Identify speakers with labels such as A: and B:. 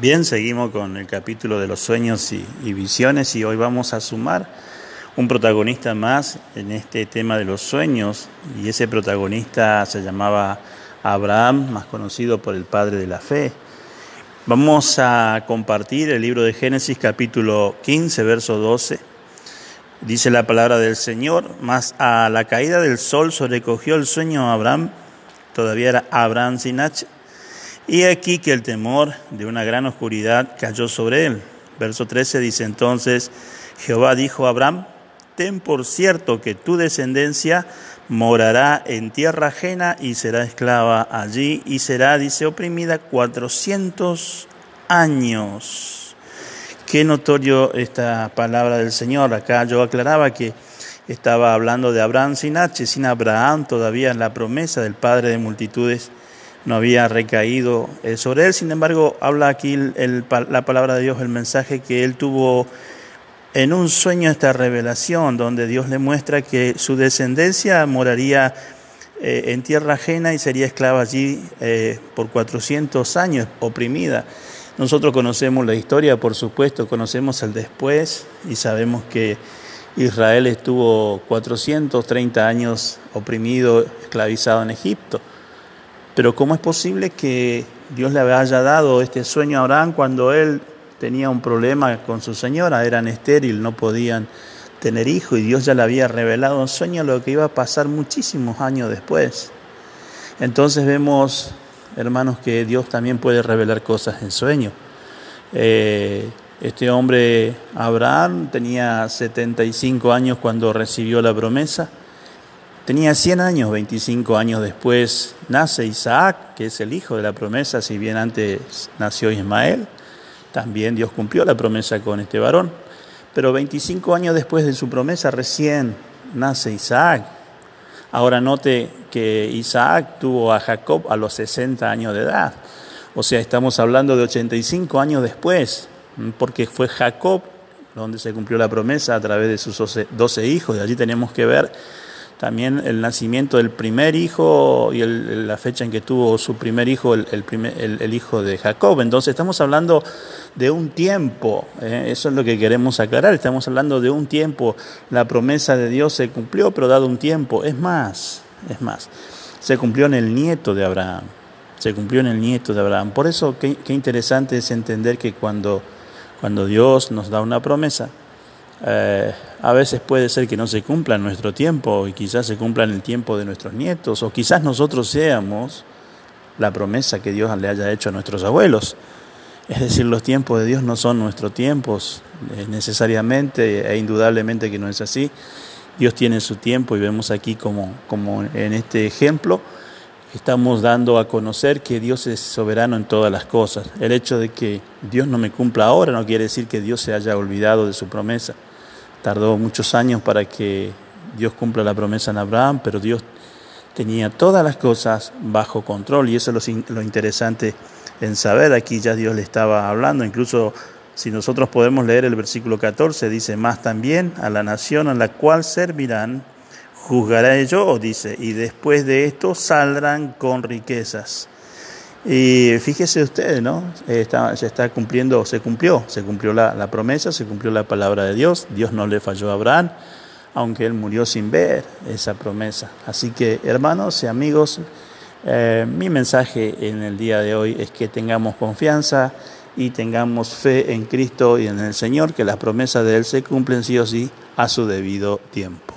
A: Bien, seguimos con el capítulo de los sueños y, visiones y hoy vamos a sumar un protagonista más en este tema de los sueños y ese protagonista se llamaba Abraham, más conocido por el padre de la fe. Vamos a compartir el libro de Génesis capítulo 15, verso 12. Dice la palabra del Señor, mas a la caída del sol sobrecogió el sueño a Abraham, todavía era Abraham sin y aquí que el temor de una gran oscuridad cayó sobre él. Verso 13 dice entonces, Jehová dijo a Abraham, ten por cierto que tu descendencia morará en tierra ajena y será esclava allí y será, dice, oprimida cuatrocientos años. Qué notorio esta palabra del Señor. Acá yo aclaraba que estaba hablando de Abraham sin H, sin Abraham todavía en la promesa del Padre de multitudes no había recaído eh, sobre él. Sin embargo, habla aquí la palabra de Dios, el mensaje que él tuvo en un sueño esta revelación, donde Dios le muestra que su descendencia moraría eh, en tierra ajena y sería esclava allí eh, por 400 años, oprimida. Nosotros conocemos la historia, por supuesto, conocemos el después y sabemos que Israel estuvo 430 años oprimido, esclavizado en Egipto. Pero ¿cómo es posible que Dios le haya dado este sueño a Abraham cuando él tenía un problema con su señora? Eran estéril, no podían tener hijo y Dios ya le había revelado un sueño lo que iba a pasar muchísimos años después. Entonces vemos, hermanos, que Dios también puede revelar cosas en sueño. Eh, este hombre, Abraham, tenía 75 años cuando recibió la promesa Tenía 100 años, 25 años después nace Isaac, que es el hijo de la promesa, si bien antes nació Ismael, también Dios cumplió la promesa con este varón. Pero 25 años después de su promesa recién nace Isaac. Ahora note que Isaac tuvo a Jacob a los 60 años de edad. O sea, estamos hablando de 85 años después, porque fue Jacob donde se cumplió la promesa a través de sus 12 hijos. Y allí tenemos que ver también el nacimiento del primer hijo y la fecha en que tuvo su primer hijo, el, el, hijo de Jacob. Entonces estamos hablando de un tiempo, ¿eh? eso es lo que queremos aclarar, estamos hablando de un tiempo, la promesa de Dios se cumplió, pero dado un tiempo, es más, es más, se cumplió en el nieto de Abraham, se cumplió en el nieto de Abraham. Por eso qué, qué interesante es entender que cuando, cuando Dios nos da una promesa, eh, a veces puede ser que no se cumpla en nuestro tiempo y quizás se cumpla en el tiempo de nuestros nietos o quizás nosotros seamos la promesa que Dios le haya hecho a nuestros abuelos. Es decir, los tiempos de Dios no son nuestros tiempos eh, necesariamente e indudablemente que no es así. Dios tiene su tiempo y vemos aquí como, como en este ejemplo estamos dando a conocer que Dios es soberano en todas las cosas. El hecho de que Dios no me cumpla ahora no quiere decir que Dios se haya olvidado de su promesa. Tardó muchos años para que Dios cumpla la promesa en Abraham, pero Dios tenía todas las cosas bajo control y eso es lo, interesante en saber. Aquí ya Dios le estaba hablando, incluso si nosotros podemos leer el versículo 14, dice, más también a la nación a la cual servirán, juzgará yo, dice, y después de esto saldrán con riquezas. Y fíjese usted, ¿no? Está, se está cumpliendo, se cumplió, se cumplió la, promesa, se cumplió la palabra de Dios. Dios no le falló a Abraham, aunque él murió sin ver esa promesa. Así que, hermanos y amigos, eh, mi mensaje en el día de hoy es que tengamos confianza y tengamos fe en Cristo y en el Señor, que las promesas de Él se cumplen sí o sí a su debido tiempo.